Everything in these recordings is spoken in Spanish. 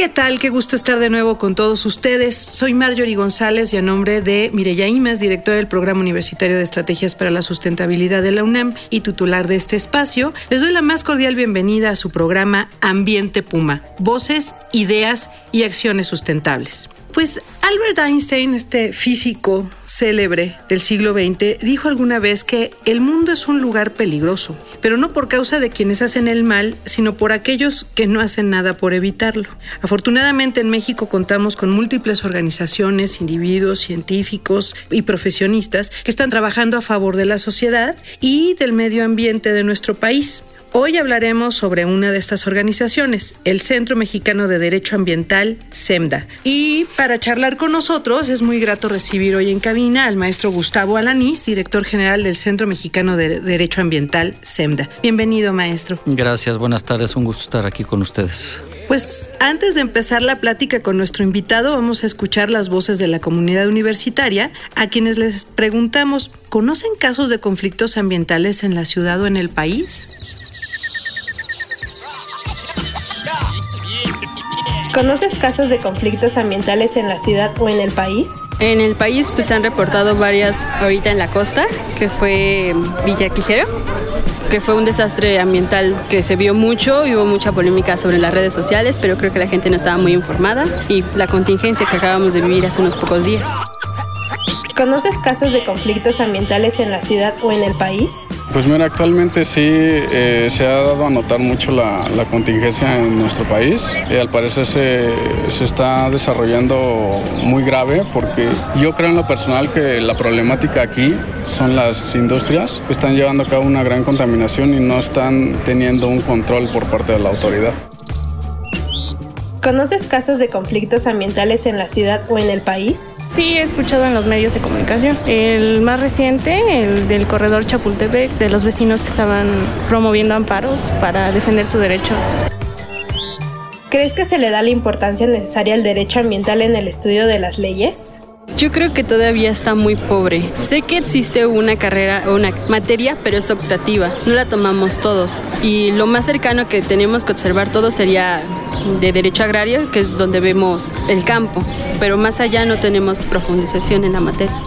¿Qué tal? Qué gusto estar de nuevo con todos ustedes. Soy Marjorie González y a nombre de Mireya Imes, directora del Programa Universitario de Estrategias para la Sustentabilidad de la UNAM y titular de este espacio, les doy la más cordial bienvenida a su programa Ambiente Puma, Voces, Ideas y Acciones Sustentables. Pues Albert Einstein, este físico célebre del siglo XX, dijo alguna vez que el mundo es un lugar peligroso, pero no por causa de quienes hacen el mal, sino por aquellos que no hacen nada por evitarlo. Afortunadamente en México contamos con múltiples organizaciones, individuos, científicos y profesionistas que están trabajando a favor de la sociedad y del medio ambiente de nuestro país. Hoy hablaremos sobre una de estas organizaciones, el Centro Mexicano de Derecho Ambiental, SEMDA. Y para charlar con nosotros es muy grato recibir hoy en cabina al maestro Gustavo Alanís, director general del Centro Mexicano de Derecho Ambiental, SEMDA. Bienvenido, maestro. Gracias, buenas tardes, un gusto estar aquí con ustedes. Pues antes de empezar la plática con nuestro invitado, vamos a escuchar las voces de la comunidad universitaria, a quienes les preguntamos, ¿conocen casos de conflictos ambientales en la ciudad o en el país? ¿Conoces casos de conflictos ambientales en la ciudad o en el país? En el país pues han reportado varias ahorita en la costa, que fue Villa Quijero, que fue un desastre ambiental que se vio mucho y hubo mucha polémica sobre las redes sociales, pero creo que la gente no estaba muy informada y la contingencia que acabamos de vivir hace unos pocos días. ¿Conoces casos de conflictos ambientales en la ciudad o en el país? Pues mira, actualmente sí eh, se ha dado a notar mucho la, contingencia en nuestro país. y al parecer se, se, está desarrollando muy grave porque yo creo en lo personal que la problemática aquí son las industrias que están llevando a cabo una gran contaminación y no están teniendo un control por parte de la autoridad. ¿Conoces casos de conflictos ambientales en la ciudad o en el país? Sí, he escuchado en los medios de comunicación. El más reciente, el del corredor Chapultepec, de los vecinos que estaban promoviendo amparos para defender su derecho. ¿Crees que se le da la importancia necesaria al derecho ambiental en el estudio de las leyes? Yo creo que todavía está muy pobre. Sé que existe una carrera, una materia, pero es optativa. No la tomamos todos. Y lo más cercano que tenemos que observar todos sería de derecho agrario, que es donde vemos el campo. Pero más allá no tenemos profundización en la materia.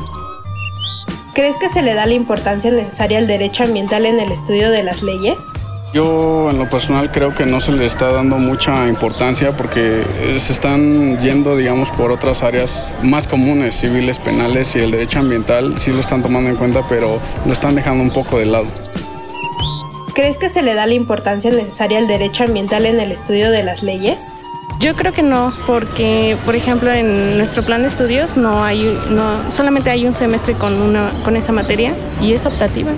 ¿Crees que se le da la importancia necesaria al derecho ambiental en el estudio de las leyes? Yo en lo personal creo que no se le está dando mucha importancia porque eh, se están yendo, digamos, por otras áreas más comunes, civiles, penales y el derecho ambiental sí lo están tomando en cuenta, pero lo están dejando un poco de lado. ¿Crees que se le da la importancia necesaria al derecho ambiental en el estudio de las leyes? Yo creo que no, porque por ejemplo en nuestro plan de estudios no hay, no, solamente hay un semestre con una, con esa materia y es optativa.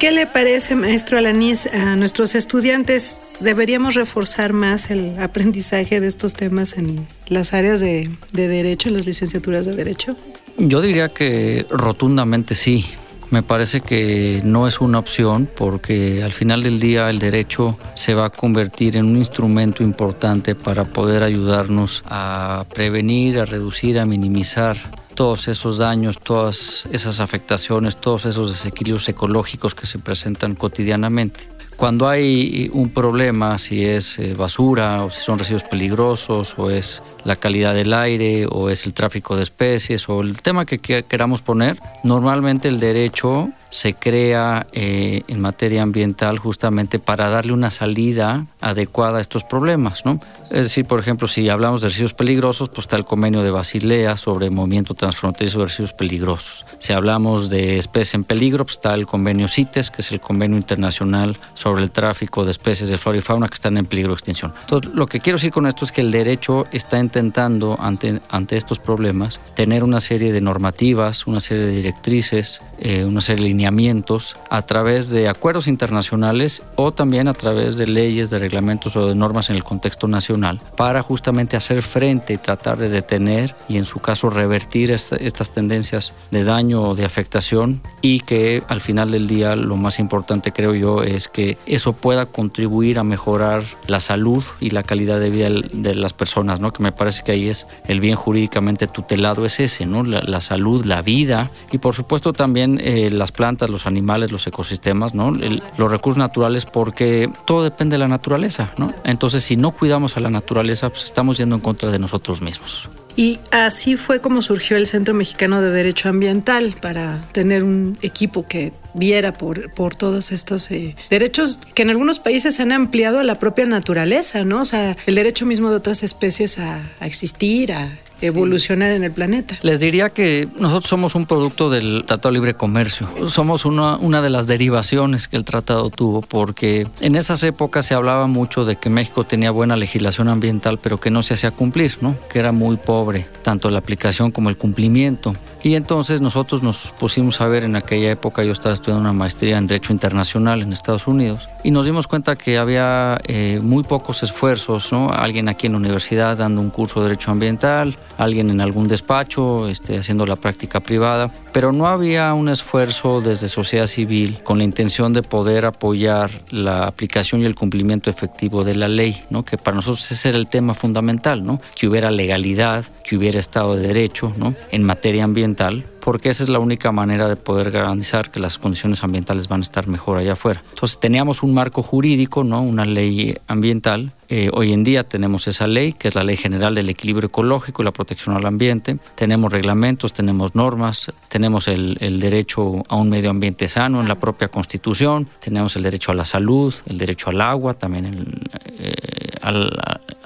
¿Qué le parece, maestro Alanís, a nuestros estudiantes? ¿Deberíamos reforzar más el aprendizaje de estos temas en las áreas de, derecho, en las licenciaturas de derecho? Yo diría que rotundamente sí. Me parece que no es una opción porque al final del día el derecho se va a convertir en un instrumento importante para poder ayudarnos a prevenir, a reducir, a minimizar todos esos daños, todas esas afectaciones, todos esos desequilibrios ecológicos que se presentan cotidianamente. Cuando hay un problema, si es eh, basura o si son residuos peligrosos o es la calidad del aire o es el tráfico de especies o el tema que queramos poner, normalmente el derecho se crea eh, en materia ambiental justamente para darle una salida adecuada a estos problemas. Es decir, por ejemplo, si hablamos de residuos peligrosos, pues está el convenio de Basilea sobre movimiento transfronterizo de residuos peligrosos. Si hablamos de especies en peligro, pues está el convenio CITES, que es el convenio internacional sobre el tráfico de especies de flora y fauna que están en peligro de extinción. Entonces, lo que quiero decir con esto es que el derecho está intentando, ante, ante estos problemas, tener una serie de normativas, una serie de directrices, eh, una serie de lineamientos a través de acuerdos internacionales o también a través de leyes, de reglamentos o de normas en el contexto nacional para justamente hacer frente y tratar de detener y en su caso revertir estas tendencias de daño o de afectación y que al final del día lo más importante creo yo es que eso pueda contribuir a mejorar la salud y la calidad de vida de las personas, ¿no? que me parece que ahí es el bien jurídicamente tutelado es ese, ¿no? la, salud, la vida y por supuesto también eh, las plantas, los animales, los ecosistemas, ¿no? los recursos naturales porque todo depende de la naturaleza. ¿no? Entonces si no cuidamos a la naturaleza pues estamos yendo en contra de nosotros mismos. Y así fue como surgió el Centro Mexicano de Derecho Ambiental, para tener un equipo que viera por, todos estos eh, derechos que en algunos países se han ampliado a la propia naturaleza, ¿no? O sea, el derecho mismo de otras especies a, a existir, a evolucionar en el planeta. Les diría que nosotros somos un producto del Tratado de Libre Comercio. Somos una, una de las derivaciones que el tratado tuvo, porque en esas épocas se hablaba mucho de que México tenía buena legislación ambiental, pero que no se hacía cumplir, ¿no? Que era muy pobre, tanto la aplicación como el cumplimiento. Y entonces nosotros nos pusimos a ver en aquella época, yo estaba estudiando una maestría en Derecho Internacional en Estados Unidos, y nos dimos cuenta que había eh, muy pocos esfuerzos, ¿no? Alguien aquí en la universidad dando un curso de Derecho Ambiental, alguien en algún despacho este, haciendo la práctica privada, pero no había un esfuerzo desde sociedad civil con la intención de poder apoyar la aplicación y el cumplimiento efectivo de la ley, ¿no? que para nosotros ese era el tema fundamental, ¿no? que hubiera legalidad, que hubiera Estado de Derecho ¿no? en materia ambiental porque esa es la única manera de poder garantizar que las condiciones ambientales van a estar mejor allá afuera. Entonces teníamos un marco jurídico, ¿no? una ley ambiental. Eh, hoy en día tenemos esa ley, que es la Ley General del Equilibrio Ecológico y la Protección al Ambiente. Tenemos reglamentos, tenemos normas, el, derecho a un medio ambiente sano en la propia Constitución, tenemos el derecho a la salud, el derecho al agua, también el, eh, al,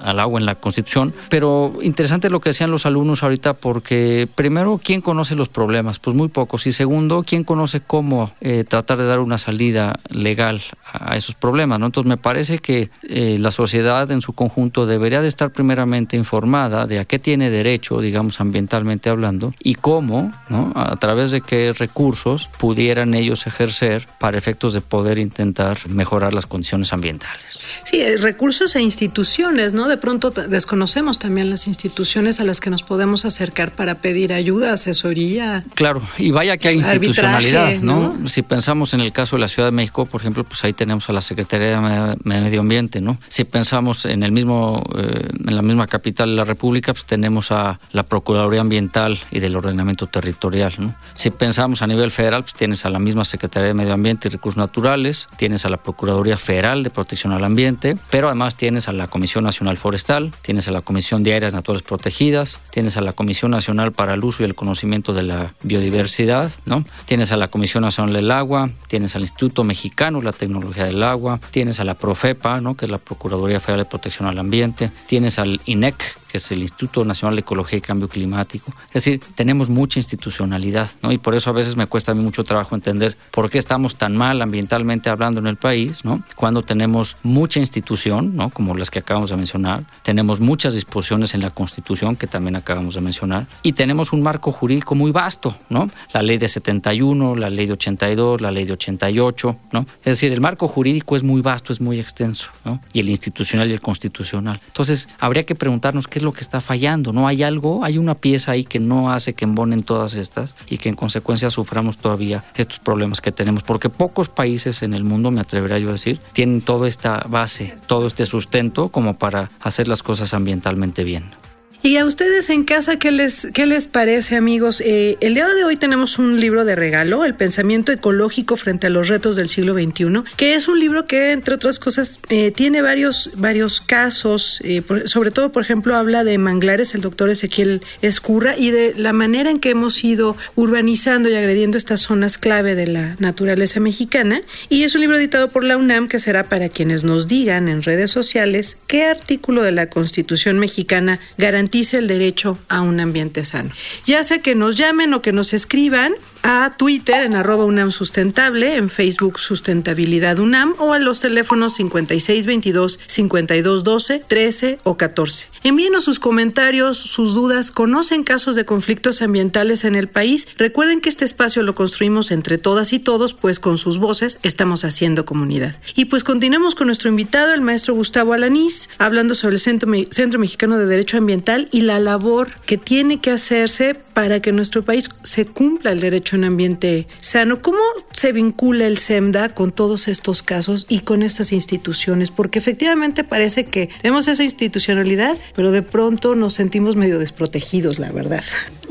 al agua en la Constitución. Pero interesante lo que decían los alumnos ahorita porque primero, ¿quién conoce los problemas? Pues muy pocos. Y segundo, ¿quién conoce cómo eh, tratar de dar una salida legal a esos problemas? ¿no? Entonces me parece que eh, la sociedad en su conjunto debería de estar primeramente informada de a qué tiene derecho, digamos ambientalmente hablando, y cómo, ¿no? a través de qué recursos pudieran ellos ejercer para efectos de poder intentar mejorar las condiciones ambientales. Sí, eh, recursos e instituciones, ¿no? De pronto desconocemos también las instituciones a las que nos podemos acercar para pedir ayuda, asesoría. Claro, y vaya que hay institucionalidad, ¿no? Si pensamos en el caso de la Ciudad de México, por ejemplo, pues ahí tenemos a la Secretaría de Medio Ambiente, ¿no? Si pensamos en el mismo, eh, en la misma capital de la República, pues tenemos a la Procuraduría Ambiental y del Ordenamiento Territorial, ¿no? Si pensamos a nivel federal, pues tienes a la misma Secretaría de Medio Ambiente y Recursos Naturales, tienes a la Procuraduría Federal de Protección al Ambiente, pero además tienes a la Comisión Nacional Forestal, tienes a la Comisión de Áreas Naturales Protegidas, tienes a la Comisión Nacional para el Uso y el Conocimiento de la Biodiversidad, ¿no? Tienes a la Comisión Nacional del Agua, tienes al Instituto Mexicano de la Tecnología del Agua, tienes a la Profepa, ¿no? Que es la Procuraduría Federal de Protección al Ambiente, tienes al INEC, que es el Instituto Nacional de Ecología y Cambio Climático. Es decir, tenemos mucha institucionalidad, ¿no? Y por eso a veces me cuesta a mí mucho trabajo entender por qué estamos tan mal ambientalmente hablando en el país, ¿no? Cuando tenemos mucha institución, ¿no? Como las que acabamos de mencionar, tenemos muchas disposiciones en la Constitución que también acabamos de mencionar y tenemos un marco jurídico muy vasto, ¿no? La ley de 71, la ley de 82, la ley de 88, ¿no? Es decir, el marco jurídico es muy vasto, es muy extenso, ¿no? Y el institucional y el constitucional. Entonces, habría que preguntarnos qué es lo que está fallando, ¿no? Hay algo, hay una pieza ahí que no hace que embonen todas estas y que en consecuencia suframos todavía estos problemas que tenemos, porque pocos países en el mundo, me atrevería yo a decir, tienen toda esta base, todo este sustento como para hacer las cosas ambientalmente bien. Y a ustedes en casa, ¿qué les, qué les parece, amigos? Eh, el día de hoy tenemos un libro de regalo, El pensamiento ecológico frente a los retos del siglo XXI, que es un libro que, entre otras cosas, eh, tiene varios, varios casos, eh, sobre todo, por ejemplo, habla de manglares, el doctor Ezequiel Escurra, y de la manera en que hemos ido urbanizando y agrediendo estas zonas clave de la naturaleza mexicana. Y es un libro editado por la UNAM que será para quienes nos digan en redes sociales qué artículo de la Constitución mexicana garantiza el derecho a un ambiente sano. Ya sea que nos llamen o que nos escriban a Twitter en arroba UNAM Sustentable, en Facebook Sustentabilidad UNAM o a los teléfonos 5622 5212 13 o 14. Envíenos sus comentarios, sus dudas, conocen casos de conflictos ambientales en el país. Recuerden que este espacio lo construimos entre todas y todos, pues con sus voces estamos haciendo comunidad. Y pues continuemos con nuestro invitado, el maestro Gustavo Alanís, hablando sobre el Centro, Centro Mexicano de Derecho Ambiental y la labor que tiene que hacerse para que en nuestro país se cumpla el derecho a un ambiente sano. ¿Cómo se vincula el SEMDA con todos estos casos y con estas instituciones? Porque efectivamente parece que tenemos esa institucionalidad, pero de pronto nos sentimos medio desprotegidos, la verdad.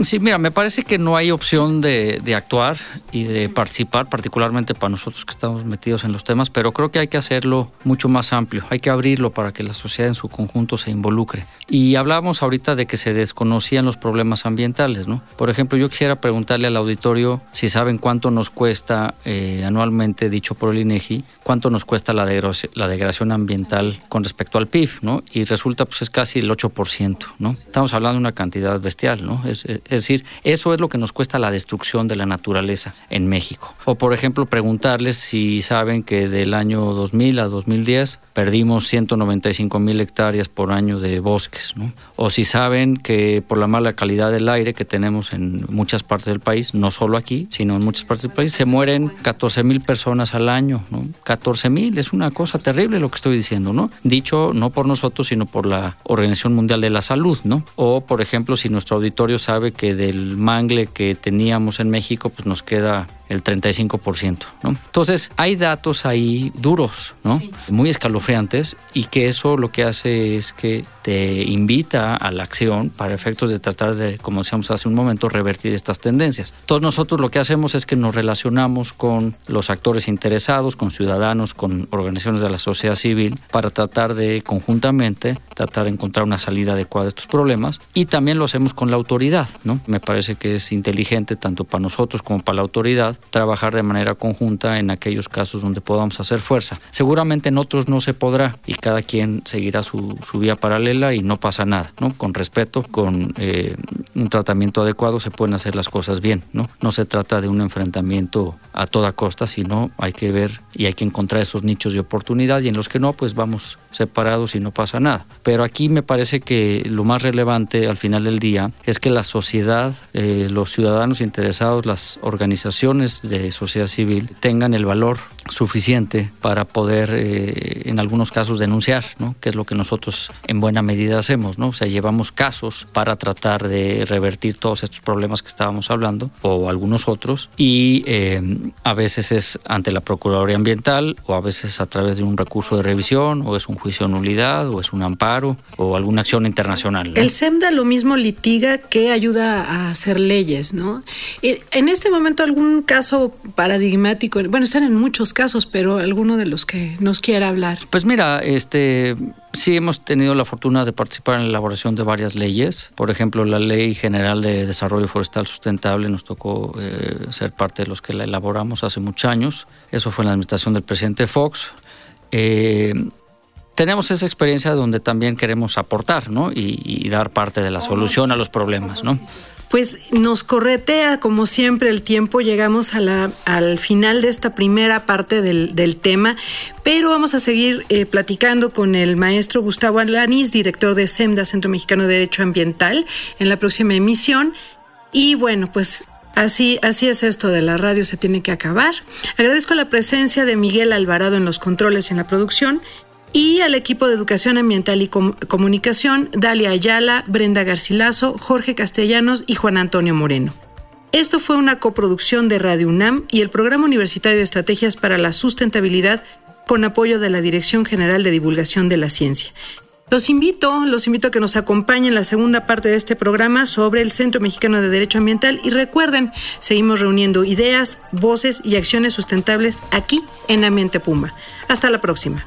Sí, mira, me parece que no hay opción de, de actuar y de participar, particularmente para nosotros que estamos metidos en los temas, pero creo que hay que hacerlo mucho más amplio, hay que abrirlo para que la sociedad en su conjunto se involucre. Y hablábamos ahorita de que se desconocían los problemas ambientales. ¿no? Por ejemplo, yo quisiera preguntarle al auditorio si saben cuánto nos cuesta eh, anualmente, dicho por el INEGI, cuánto nos cuesta la, la degradación ambiental con respecto al PIB, ¿no? Y resulta pues es casi el 8%, ¿no? Estamos hablando de una cantidad bestial, ¿no? Es, es decir, eso es lo que nos cuesta la destrucción de la naturaleza en México. O por ejemplo, preguntarles si saben que del año 2000 a 2010 perdimos 195 mil hectáreas por año de bosques, ¿no? O si saben que por la mala calidad del aire que tenemos en muchas partes del país, no solo aquí, sino en muchas partes del país, se mueren 14 mil personas al año, ¿no? 14 mil, es una cosa terrible lo que estoy diciendo, ¿no? Dicho no por nosotros, sino por la Organización Mundial de la Salud, ¿no? O, por ejemplo, si nuestro auditorio sabe que del mangle que teníamos en México, pues nos queda el 35%, ¿no? Entonces, hay datos ahí duros, ¿no? Muy escalofriantes y que eso lo que hace es que te invita a la acción para efectos de tratar de, como decíamos hace un momento, revertir estas tendencias. Todos nosotros lo que hacemos es que nos relacionamos con los actores interesados, con ciudadanos, con organizaciones de la sociedad civil para tratar de conjuntamente tratar de encontrar una salida adecuada a estos problemas y también lo hacemos con la autoridad, ¿no? Me parece que es inteligente tanto para nosotros como para la autoridad trabajar de manera conjunta en aquellos casos donde podamos hacer fuerza. Seguramente en otros no se podrá y cada quien seguirá su, vía paralela y no pasa nada, ¿no? Con respeto, con eh, un tratamiento adecuado se pueden hacer las cosas bien, ¿no? No se trata de un enfrentamiento a toda costa, sino hay que ver y hay que encontrar esos nichos de oportunidad y en los que no, pues vamos separados y no pasa nada. Pero aquí me parece que lo más relevante al final del día es que la sociedad, eh, los ciudadanos interesados, las organizaciones, de sociedad civil tengan el valor suficiente para poder eh, en algunos casos denunciar, ¿no? que es lo que nosotros en buena medida hacemos, ¿no? O sea, llevamos casos para tratar de revertir todos estos problemas que estábamos hablando o algunos otros y eh, a veces es ante la Procuraduría Ambiental o a veces a través de un recurso de revisión o es un juicio de nulidad o es un amparo o alguna acción internacional. El SEMDA lo mismo litiga que ayuda a hacer leyes, ¿no? En este momento algún caso paradigmático, bueno, están en muchos casos, pero alguno de los que nos quiera hablar. Pues mira, este sí hemos tenido la fortuna de participar en la elaboración de varias leyes. Por ejemplo, la Ley General de Desarrollo Forestal Sustentable nos tocó eh, ser parte de los que la elaboramos hace muchos años. Eso fue en la administración del presidente Fox. Eh, tenemos esa experiencia donde también queremos aportar ¿no? y, y dar parte de la solución a los problemas. ¿no? pues nos corretea como siempre el tiempo, llegamos a la, al final de esta primera parte del, tema, pero vamos a seguir eh, platicando con el maestro Gustavo Alanis, director de SEMDA, Centro Mexicano de Derecho Ambiental, en la próxima emisión. Y bueno, pues Así, así es esto de la radio, se tiene que acabar. Agradezco la presencia de Miguel Alvarado en los controles y en la producción y al equipo de Educación Ambiental y Comunicación, Dalia Ayala, Brenda Garcilaso, Jorge Castellanos y Juan Antonio Moreno. Esto fue una coproducción de Radio UNAM y el Programa Universitario de Estrategias para la Sustentabilidad con apoyo de la Dirección General de Divulgación de la Ciencia. Los invito, los invito a que nos acompañen en la segunda parte de este programa sobre el Centro Mexicano de Derecho Ambiental y recuerden, seguimos reuniendo ideas, voces y acciones sustentables aquí en Ambiente Puma. Hasta la próxima.